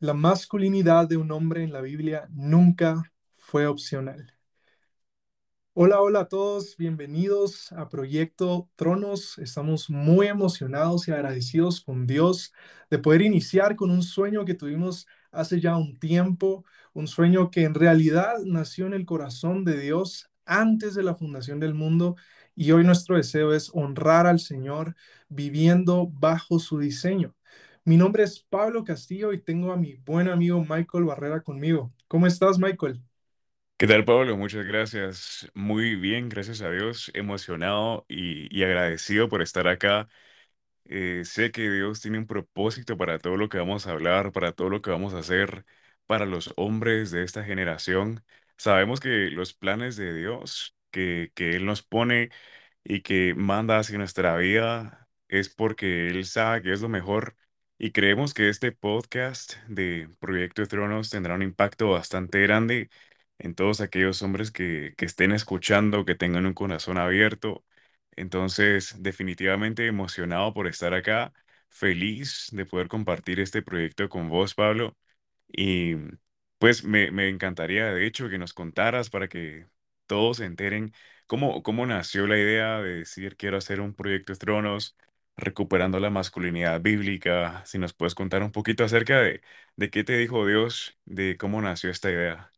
La masculinidad de un hombre en la Biblia nunca fue opcional. Hola, hola a todos, bienvenidos a Proyecto Tronos. Estamos muy emocionados y agradecidos con Dios de poder iniciar con un sueño que tuvimos hace ya un tiempo, un sueño que en realidad nació en el corazón de Dios antes de la fundación del mundo y hoy nuestro deseo es honrar al Señor viviendo bajo su diseño. Mi nombre es Pablo Castillo y tengo a mi buen amigo Michael Barrera conmigo. ¿Cómo estás, Michael? ¿Qué tal, Pablo? Muchas gracias. Muy bien, gracias a Dios. Emocionado y, y agradecido por estar acá. Eh, sé que Dios tiene un propósito para todo lo que vamos a hablar, para todo lo que vamos a hacer, para los hombres de esta generación. Sabemos que los planes de Dios que, que Él nos pone y que manda hacia nuestra vida es porque Él sabe que es lo mejor. Y creemos que este podcast de Proyecto Tronos tendrá un impacto bastante grande en todos aquellos hombres que, que estén escuchando, que tengan un corazón abierto. Entonces, definitivamente emocionado por estar acá, feliz de poder compartir este proyecto con vos, Pablo. Y pues me, me encantaría, de hecho, que nos contaras para que todos se enteren cómo, cómo nació la idea de decir quiero hacer un proyecto de Tronos, recuperando la masculinidad bíblica. Si nos puedes contar un poquito acerca de, de qué te dijo Dios, de cómo nació esta idea.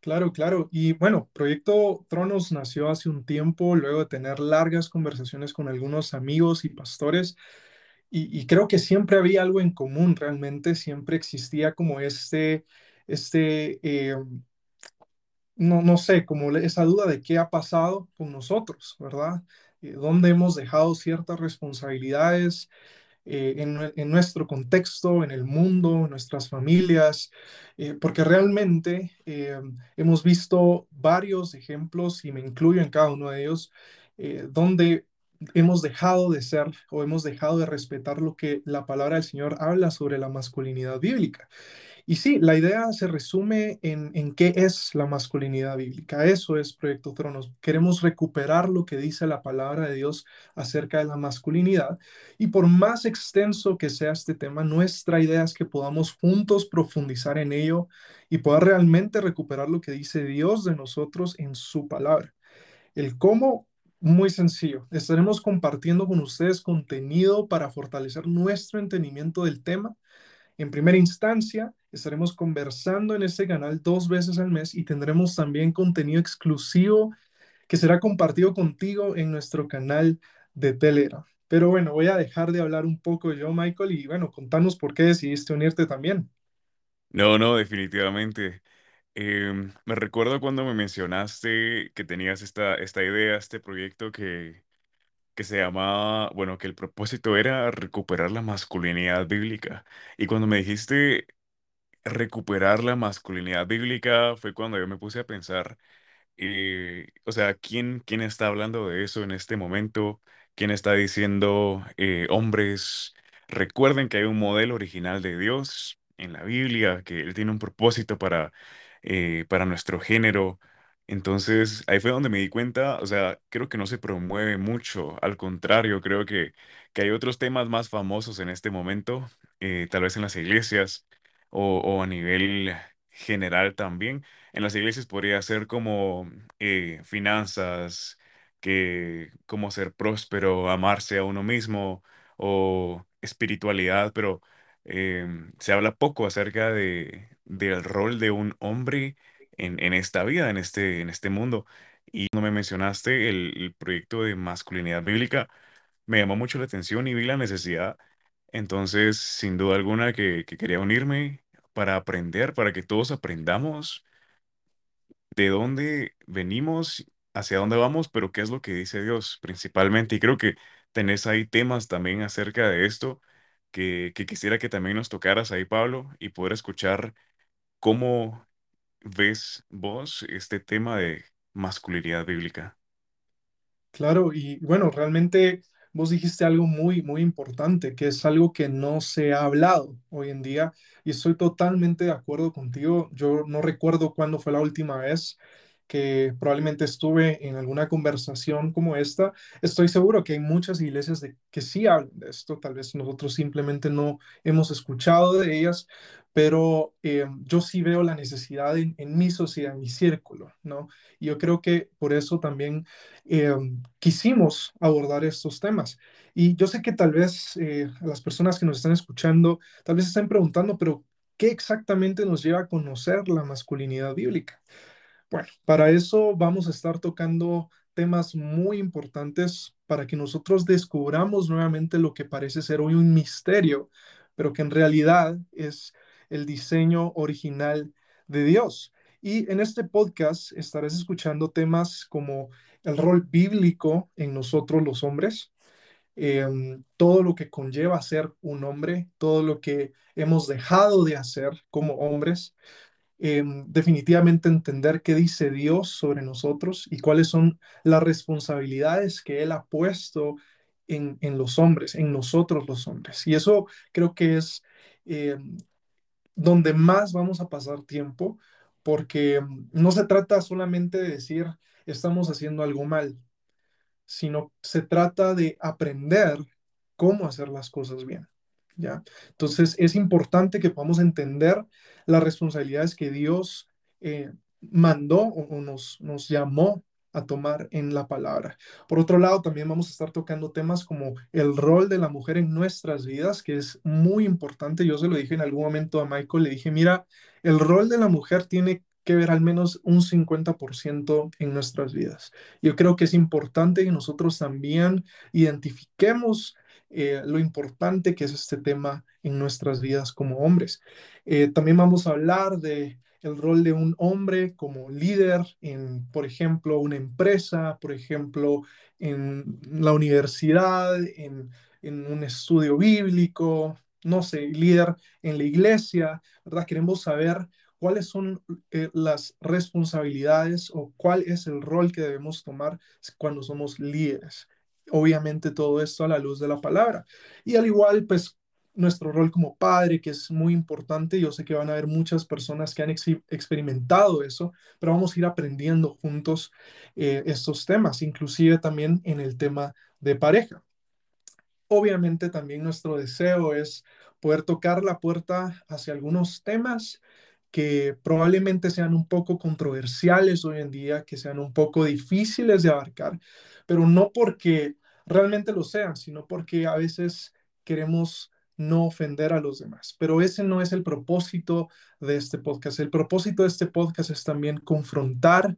Claro, claro. Y bueno, Proyecto Tronos nació hace un tiempo, luego de tener largas conversaciones con algunos amigos y pastores, y, creo que siempre había algo en común, realmente siempre existía como este, este, eh, no, no sé, como esa duda de qué ha pasado con nosotros, ¿verdad? Eh, ¿Dónde hemos dejado ciertas responsabilidades? eh, en, en nuestro contexto, en el mundo, en nuestras familias, eh, porque realmente eh, hemos visto varios ejemplos, y me incluyo en cada uno de ellos, donde hemos dejado de ser o hemos dejado de respetar lo que la palabra del Señor habla sobre la masculinidad bíblica. Y sí, la idea se resume en, en qué es la masculinidad bíblica. Eso es Proyecto Tronos. Queremos recuperar lo que dice la palabra de Dios acerca de la masculinidad. Y por más extenso que sea este tema, nuestra idea es que podamos juntos profundizar en ello y poder realmente recuperar lo que dice Dios de nosotros en su palabra. El cómo, muy sencillo. Estaremos compartiendo con ustedes contenido para fortalecer nuestro entendimiento del tema en primera instancia, estaremos conversando en este canal dos veces al mes y tendremos también contenido exclusivo que será compartido contigo en nuestro canal de Telegram. Pero bueno, voy a dejar de hablar un poco yo, Michael, y bueno, contanos por qué decidiste unirte también. No, no, definitivamente. Em, me recuerdo cuando me mencionaste que tenías esta, esta idea, este proyecto que, que se llamaba, bueno, que el propósito era recuperar la masculinidad bíblica. Y cuando me dijiste recuperar la masculinidad bíblica, fue cuando yo me puse a pensar. Eh, o sea, ¿quién, quién está hablando de eso en este momento? ¿Quién está diciendo, eh, hombres, recuerden que hay un modelo original de Dios en la Biblia, que Él tiene un propósito para, eh, para nuestro género? Entonces, ahí fue donde me di cuenta, o sea, creo que no se promueve mucho, al contrario, creo que, que hay otros temas más famosos en este momento, eh, tal vez en las iglesias o, o a nivel general también en las iglesias podría ser como eh, finanzas, que cómo ser próspero, amarse a uno mismo o espiritualidad, pero em, se habla poco acerca de, del rol de un hombre en, en esta vida, en este, en este mundo. Y cuando me mencionaste el, proyecto de masculinidad bíblica, me llamó mucho la atención y vi la necesidad. Entonces, sin duda alguna que, que quería unirme para aprender, para que todos aprendamos de dónde venimos, hacia dónde vamos, pero qué es lo que dice Dios principalmente. Y creo que tenés ahí temas también acerca de esto que, quisiera que también nos tocaras ahí, Pablo, y poder escuchar cómo ves vos este tema de masculinidad bíblica. Claro, y bueno, realmente vos dijiste algo muy, muy importante, que es algo que no se ha hablado hoy en día, y estoy totalmente de acuerdo contigo. Yo no recuerdo cuándo fue la última vez que probablemente estuve en alguna conversación como esta, estoy seguro que hay muchas iglesias de, que sí hablan de esto, tal vez nosotros simplemente no hemos escuchado de ellas, pero eh, yo sí veo la necesidad en, mi sociedad, en mi círculo, ¿no? Y yo creo que por eso también eh, quisimos abordar estos temas. Y yo sé que tal vez eh, las personas que nos están escuchando, tal vez estén preguntando, pero ¿qué exactamente nos lleva a conocer la masculinidad bíblica? Bueno, para eso vamos a estar tocando temas muy importantes para que nosotros descubramos nuevamente lo que parece ser hoy un misterio, pero que en realidad es el diseño original de Dios. Y en este podcast estarás escuchando temas como el rol bíblico en nosotros los hombres, eh, todo lo que conlleva ser un hombre, todo lo que hemos dejado de hacer como hombres, eh, definitivamente entender qué dice Dios sobre nosotros y cuáles son las responsabilidades que Él ha puesto en, en los hombres, en nosotros los hombres. Y eso creo que es eh, donde más vamos a pasar tiempo, porque no se trata solamente de decir estamos haciendo algo mal, sino se trata de aprender cómo hacer las cosas bien. ¿Ya? Entonces es importante que podamos entender las responsabilidades que Dios eh, mandó o, nos, nos llamó a tomar en la palabra. Por otro lado, también vamos a estar tocando temas como el rol de la mujer en nuestras vidas, que es muy importante. Yo se lo dije en algún momento a Michael, le dije, mira, el rol de la mujer tiene que ver al menos un 50% en nuestras vidas. Yo creo que es importante que nosotros también identifiquemos eh, lo importante que es este tema en nuestras vidas como hombres. Eh, también vamos a hablar de el rol de un hombre como líder en, por ejemplo, una empresa, por ejemplo, en la universidad, en, un estudio bíblico, no sé, líder en la iglesia, ¿verdad? Queremos saber cuáles son eh, las responsabilidades o cuál es el rol que debemos tomar cuando somos líderes. Obviamente todo esto a la luz de la palabra. Y al igual, pues nuestro rol como padre, que es muy importante. Yo sé que van a haber muchas personas que han ex experimentado eso, pero vamos a ir aprendiendo juntos eh, estos temas, inclusive también en el tema de pareja. Obviamente también nuestro deseo es poder tocar la puerta hacia algunos temas que probablemente sean un poco controversiales hoy en día, que sean un poco difíciles de abarcar, pero no porque realmente lo sean, sino porque a veces queremos no ofender a los demás. Pero ese no es el propósito de este podcast. El propósito de este podcast es también confrontar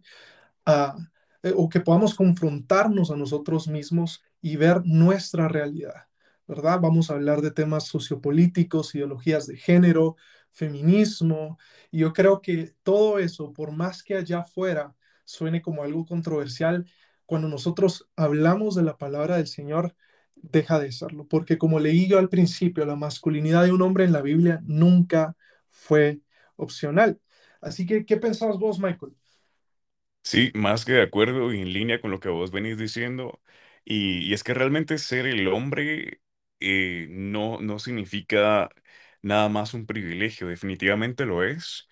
a, eh, o que podamos confrontarnos a nosotros mismos y ver nuestra realidad, ¿verdad? Vamos a hablar de temas sociopolíticos, ideologías de género, feminismo, y yo creo que todo eso, por más que allá afuera suene como algo controversial, cuando nosotros hablamos de la palabra del Señor, deja de serlo, porque como leí yo al principio, la masculinidad de un hombre en la Biblia nunca fue opcional. Así que, ¿qué pensabas vos, Michael? Sí, más que de acuerdo y en línea con lo que vos venís diciendo. Y, y es que realmente ser el hombre eh, no, no significa nada más un privilegio, definitivamente lo es.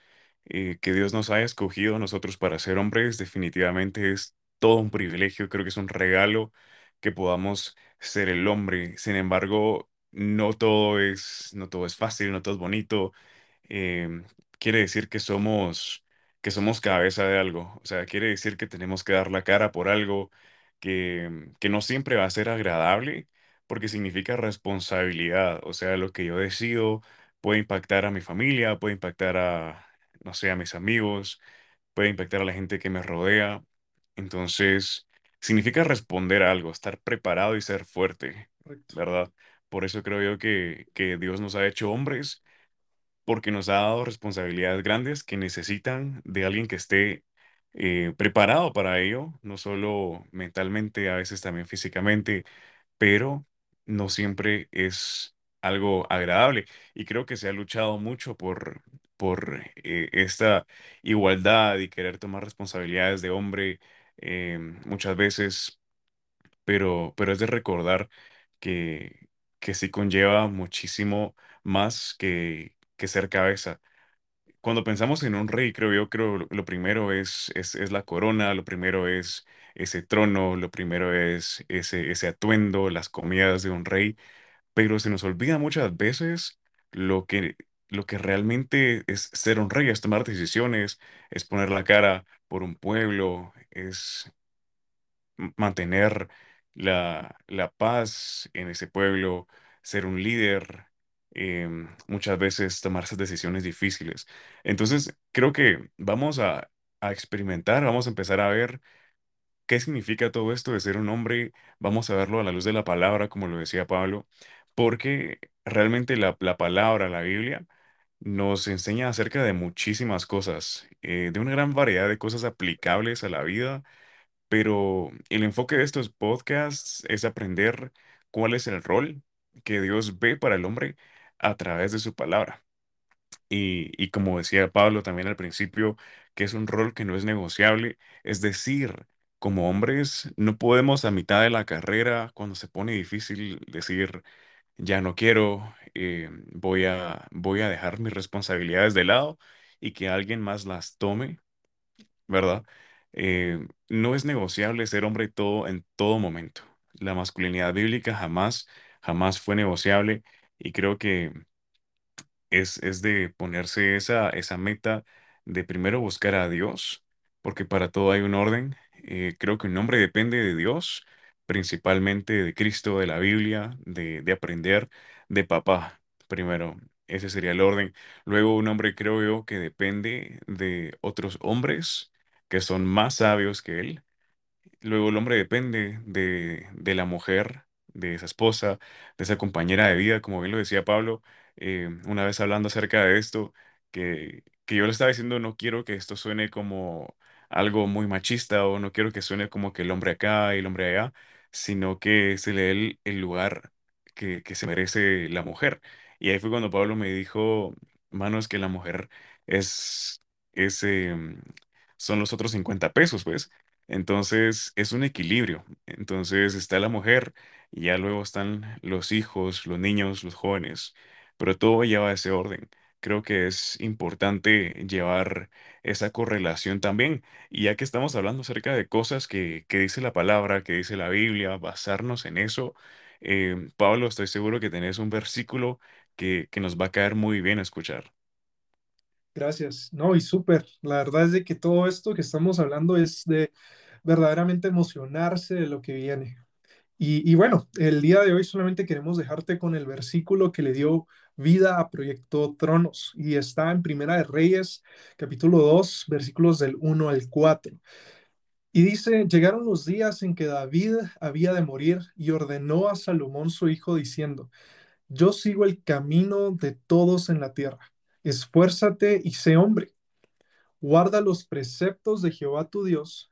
Eh, que Dios nos haya escogido a nosotros para ser hombres, definitivamente es todo un privilegio, creo que es un regalo que podamos ser el hombre. Sin embargo, no todo es, no todo es fácil, no todo es bonito. Em, quiere decir que somos, que somos cabeza de algo. O sea, quiere decir que tenemos que dar la cara por algo que, que no siempre va a ser agradable, porque significa responsabilidad. O sea, lo que yo decido puede impactar a mi familia, puede impactar a, no sé, a mis amigos, puede impactar a la gente que me rodea. Entonces, significa responder a algo, estar preparado y ser fuerte, Correcto, ¿verdad? Por eso creo yo que, que Dios nos ha hecho hombres, porque nos ha dado responsabilidades grandes que necesitan de alguien que esté eh, preparado para ello, no solo mentalmente, a veces también físicamente, pero no siempre es algo agradable. Y creo que se ha luchado mucho por, por eh, esta igualdad y querer tomar responsabilidades de hombre eh, muchas veces, pero, pero es de recordar que, que sí conlleva muchísimo más que, que ser cabeza. cuando pensamos en un rey, creo yo, creo lo, lo primero es, es, es la corona, lo primero es ese trono, lo primero es ese, ese atuendo, las comidas de un rey, pero se nos olvida muchas veces lo que, lo que realmente es ser un rey, es tomar decisiones, es poner la cara por un pueblo, es mantener la, la paz en ese pueblo, ser un líder, em, muchas veces tomar esas decisiones difíciles. Entonces, creo que vamos a, a experimentar, vamos a empezar a ver qué significa todo esto de ser un hombre, vamos a verlo a la luz de la palabra, como lo decía Pablo, porque realmente la, la palabra, la Biblia, nos enseña acerca de muchísimas cosas, eh, de una gran variedad de cosas aplicables a la vida pero el enfoque de estos podcasts es aprender cuál es el rol que Dios ve para el hombre a través de su palabra. Y, y como decía Pablo también al principio, que es un rol que no es negociable, es decir, como hombres no podemos a mitad de la carrera, cuando se pone difícil, decir, ya no quiero, eh, voy a, voy a dejar mis responsabilidades de lado y que alguien más las tome ¿verdad? Eh, no es negociable ser hombre todo en todo momento. La masculinidad bíblica jamás, jamás fue negociable y creo que es, es de ponerse esa, esa meta de primero buscar a Dios, porque para todo hay un orden. Eh, creo que un hombre depende de Dios, principalmente de Cristo, de la Biblia, de, de aprender de papá. Primero, ese sería el orden. Luego, un hombre creo yo que depende de otros hombres que son más sabios que él Luego el hombre depende de, de la mujer, de esa esposa, de esa compañera de vida, como bien lo decía Pablo, eh, una vez hablando acerca de esto, que, que yo le estaba diciendo, no quiero que esto suene como algo muy machista o no quiero que suene como que el hombre acá y el hombre allá, sino que se le dé el, el lugar que, que se merece la mujer. Y ahí fue cuando Pablo me dijo, manos, que la mujer es, es, em, son los otros 50 pesos, pues. Entonces es un equilibrio. Entonces está la mujer y ya luego están los hijos, los niños, los jóvenes, pero todo lleva ese orden. Creo que es importante llevar esa correlación también. Y ya que estamos hablando acerca de cosas que, que dice la palabra, que dice la Biblia, basarnos en eso, eh, Pablo, estoy seguro que tenés un versículo que, que nos va a caer muy bien escuchar. Gracias. No, y súper. La verdad es de que todo esto que estamos hablando es de verdaderamente emocionarse de lo que viene. Y, bueno, el día de hoy solamente queremos dejarte con el versículo que le dio vida a Proyecto Tronos y está en Primera de Reyes, capítulo 2 versículos del uno al cuatro Y dice, llegaron los días en que David había de morir y ordenó a Salomón su hijo diciendo, yo sigo el camino de todos en la tierra. Esfuérzate y sé hombre Guarda los preceptos de Jehová tu Dios,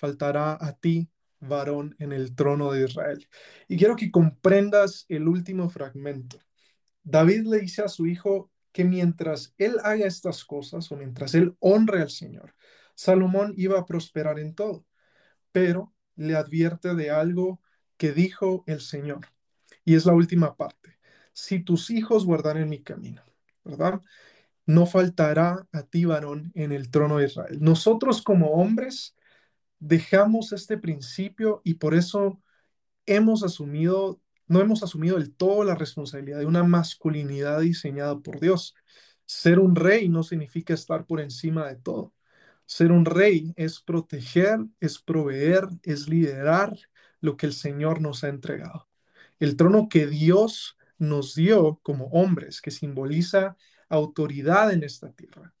faltará a ti varón en el trono de Israel. Y quiero que comprendas el último fragmento. David le dice a su hijo que mientras él haga estas cosas o mientras él honre al Señor, Salomón iba a prosperar en todo, pero le advierte de algo que dijo el Señor. Y es la última parte. Si tus hijos guardaren mi camino, ¿verdad? no faltará a ti varón en el trono de Israel. Nosotros como hombres dejamos este principio y por eso hemos asumido, no hemos asumido del todo la responsabilidad de una masculinidad diseñada por Dios. Ser un rey no significa estar por encima de todo. Ser un rey es proteger, es proveer, es liderar lo que el Señor nos ha entregado. El trono que Dios nos dio como hombres, que simboliza autoridad en esta tierra,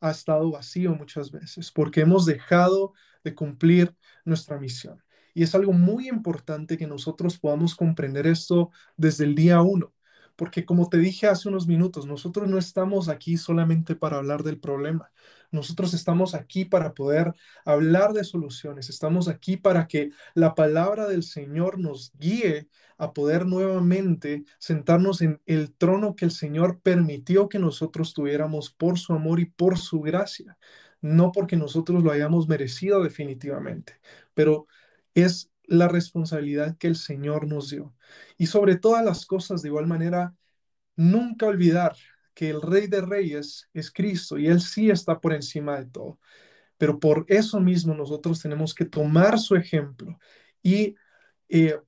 ha estado vacío muchas veces porque hemos dejado de cumplir nuestra misión. Y es algo muy importante que nosotros podamos comprender esto desde el día uno, porque como te dije hace unos minutos, nosotros no estamos aquí solamente para hablar del problema, nosotros estamos aquí para poder hablar de soluciones, estamos aquí para que la palabra del Señor nos guíe a poder nuevamente sentarnos en el trono que el Señor permitió que nosotros tuviéramos por su amor y por su gracia, no porque nosotros lo hayamos merecido definitivamente, pero es la responsabilidad que el Señor nos dio. Y sobre todas las cosas, de igual manera, nunca olvidar que el Rey de Reyes es Cristo y Él sí está por encima de todo. Pero por eso mismo nosotros tenemos que tomar su ejemplo y eh,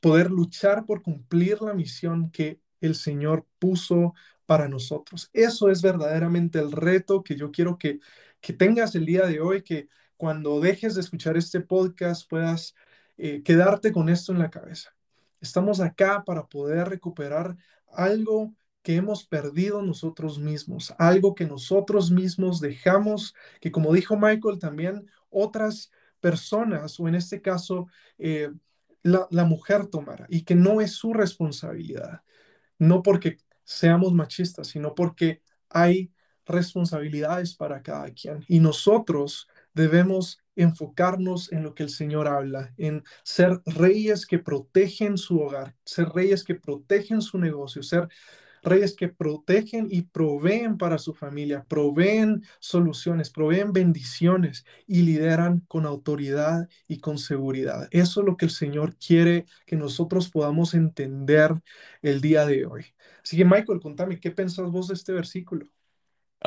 poder luchar por cumplir la misión que el Señor puso para nosotros. Eso es verdaderamente el reto que yo quiero que, que tengas el día de hoy, que cuando dejes de escuchar este podcast puedas eh, quedarte con esto en la cabeza. Estamos acá para poder recuperar algo que hemos perdido nosotros mismos, algo que nosotros mismos dejamos, que como dijo Michael, también otras personas, o en este caso, eh, la, mujer tomara, y que no es su responsabilidad, no porque seamos machistas, sino porque hay responsabilidades para cada quien. Y nosotros debemos enfocarnos en lo que el Señor habla, en ser reyes que protegen su hogar, ser reyes que protegen su negocio, ser reyes que protegen y proveen para su familia, proveen soluciones, proveen bendiciones y lideran con autoridad y con seguridad. Eso es lo que el Señor quiere que nosotros podamos entender el día de hoy. Así que Michael, contame, ¿qué pensás vos de este versículo?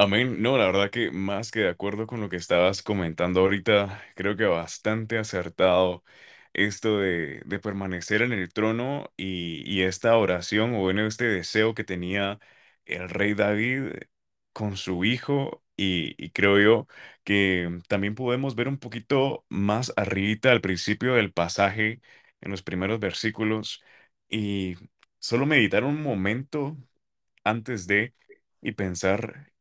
Amén. No, la verdad que más que de acuerdo con lo que estabas comentando ahorita, creo que bastante acertado esto de, de permanecer en el trono y, y esta oración o bueno, este deseo que tenía el rey David con su hijo y, creo yo que también podemos ver un poquito más arribita al principio del pasaje, en los primeros versículos y solo meditar un momento antes de y pensar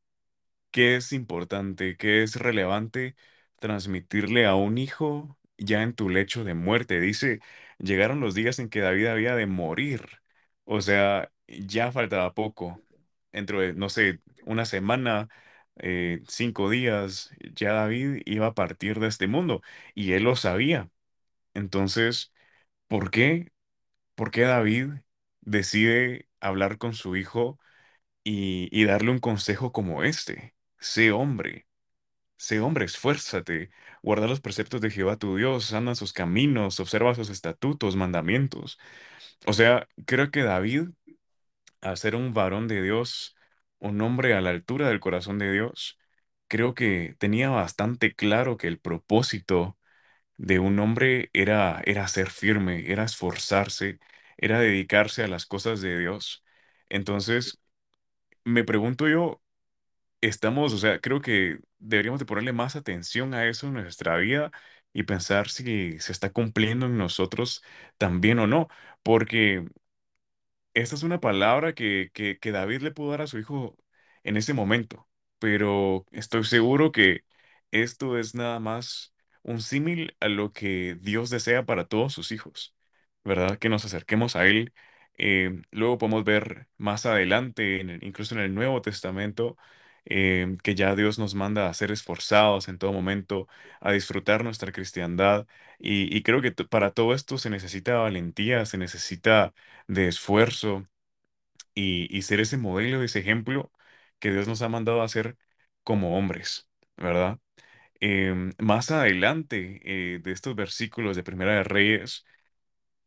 qué es importante, qué es relevante transmitirle a un hijo ya en tu lecho de muerte. Dice, llegaron los días en que David había de morir. O sea, ya faltaba poco. Dentro de, no sé, una semana, eh, cinco días, ya David iba a partir de este mundo. Y él lo sabía. Entonces, ¿por qué? ¿Por qué David decide hablar con su hijo y, y darle un consejo como este? Sé hombre. Sé hombre, esfuérzate, guarda los preceptos de Jehová tu Dios, anda sus caminos, observa sus estatutos, mandamientos. O sea, creo que David, al ser un varón de Dios, un hombre a la altura del corazón de Dios, creo que tenía bastante claro que el propósito de un hombre era, era ser firme, era esforzarse, era dedicarse a las cosas de Dios. Entonces, me pregunto yo, estamos, o sea, creo que deberíamos de ponerle más atención a eso en nuestra vida y pensar si se está cumpliendo en nosotros también o no, porque esta es una palabra que, que, que David le pudo dar a su hijo en ese momento, pero estoy seguro que esto es nada más un símil a lo que Dios desea para todos sus hijos, ¿verdad? Que nos acerquemos a Él. Eh, luego podemos ver más adelante, en el- incluso en el Nuevo Testamento, eh, que ya Dios nos manda a ser esforzados en todo momento, a disfrutar nuestra cristiandad. Y, creo que para todo esto se necesita valentía, se necesita de esfuerzo y, ser ese modelo, ese ejemplo que Dios nos ha mandado a hacer como hombres, ¿verdad? Em, más adelante eh, de estos versículos de Primera de Reyes,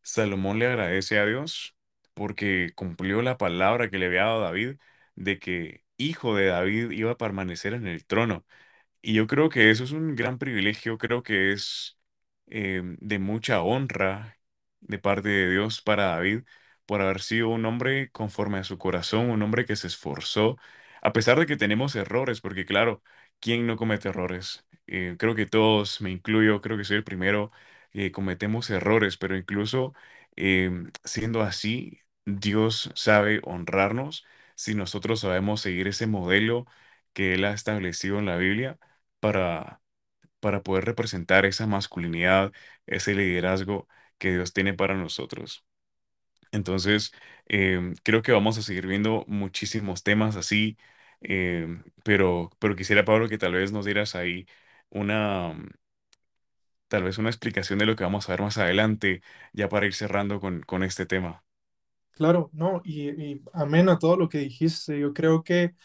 Salomón le agradece a Dios porque cumplió la palabra que le había dado David de que hijo de David iba a permanecer en el trono. Y yo creo que eso es un gran privilegio, creo que es eh, de mucha honra de parte de Dios para David por haber sido un hombre conforme a su corazón, un hombre que se esforzó, a pesar de que tenemos errores, porque claro, ¿quién no comete errores? Eh, creo que todos, me incluyo, creo que soy el primero, eh, cometemos errores, pero incluso em, siendo así, Dios sabe honrarnos si nosotros sabemos seguir ese modelo que Él ha establecido en la Biblia para, para poder representar esa masculinidad, ese liderazgo que Dios tiene para nosotros. Entonces, em, creo que vamos a seguir viendo muchísimos temas así, em, pero, pero quisiera, Pablo, que tal vez nos dieras ahí una, tal vez una explicación de lo que vamos a ver más adelante, ya para ir cerrando con, con este tema. Claro, no, y, y amén a todo lo que dijiste. Yo creo que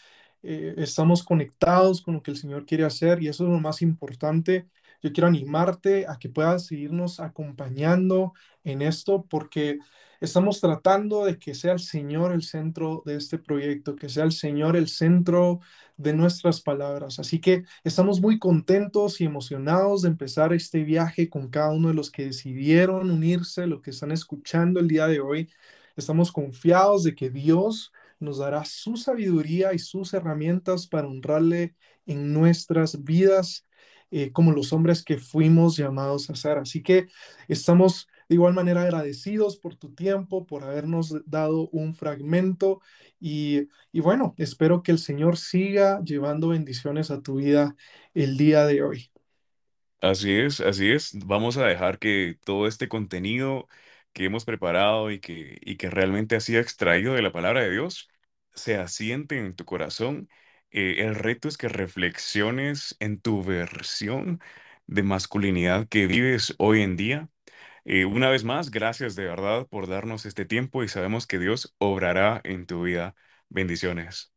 eh, estamos conectados con lo que el Señor quiere hacer y eso es lo más importante. Yo quiero animarte a que puedas seguirnos acompañando en esto porque estamos tratando de que sea el Señor el centro de este proyecto, que sea el Señor el centro de nuestras palabras. Así que estamos muy contentos y emocionados de empezar este viaje con cada uno de los que decidieron unirse, los que están escuchando el día de hoy. Estamos confiados de que Dios nos dará su sabiduría y sus herramientas para honrarle en nuestras vidas eh, como los hombres que fuimos llamados a ser. Así que estamos de igual manera agradecidos por tu tiempo, por habernos dado un fragmento y, y bueno, espero que el Señor siga llevando bendiciones a tu vida el día de hoy. Así es, así es. Vamos a dejar que todo este contenido que hemos preparado y que, y que realmente ha sido extraído de la palabra de Dios se asiente en tu corazón. Eh, el reto es que reflexiones en tu versión de masculinidad que vives hoy en día. Eh, una vez más, gracias de verdad por darnos este tiempo y sabemos que Dios obrará en tu vida. Bendiciones.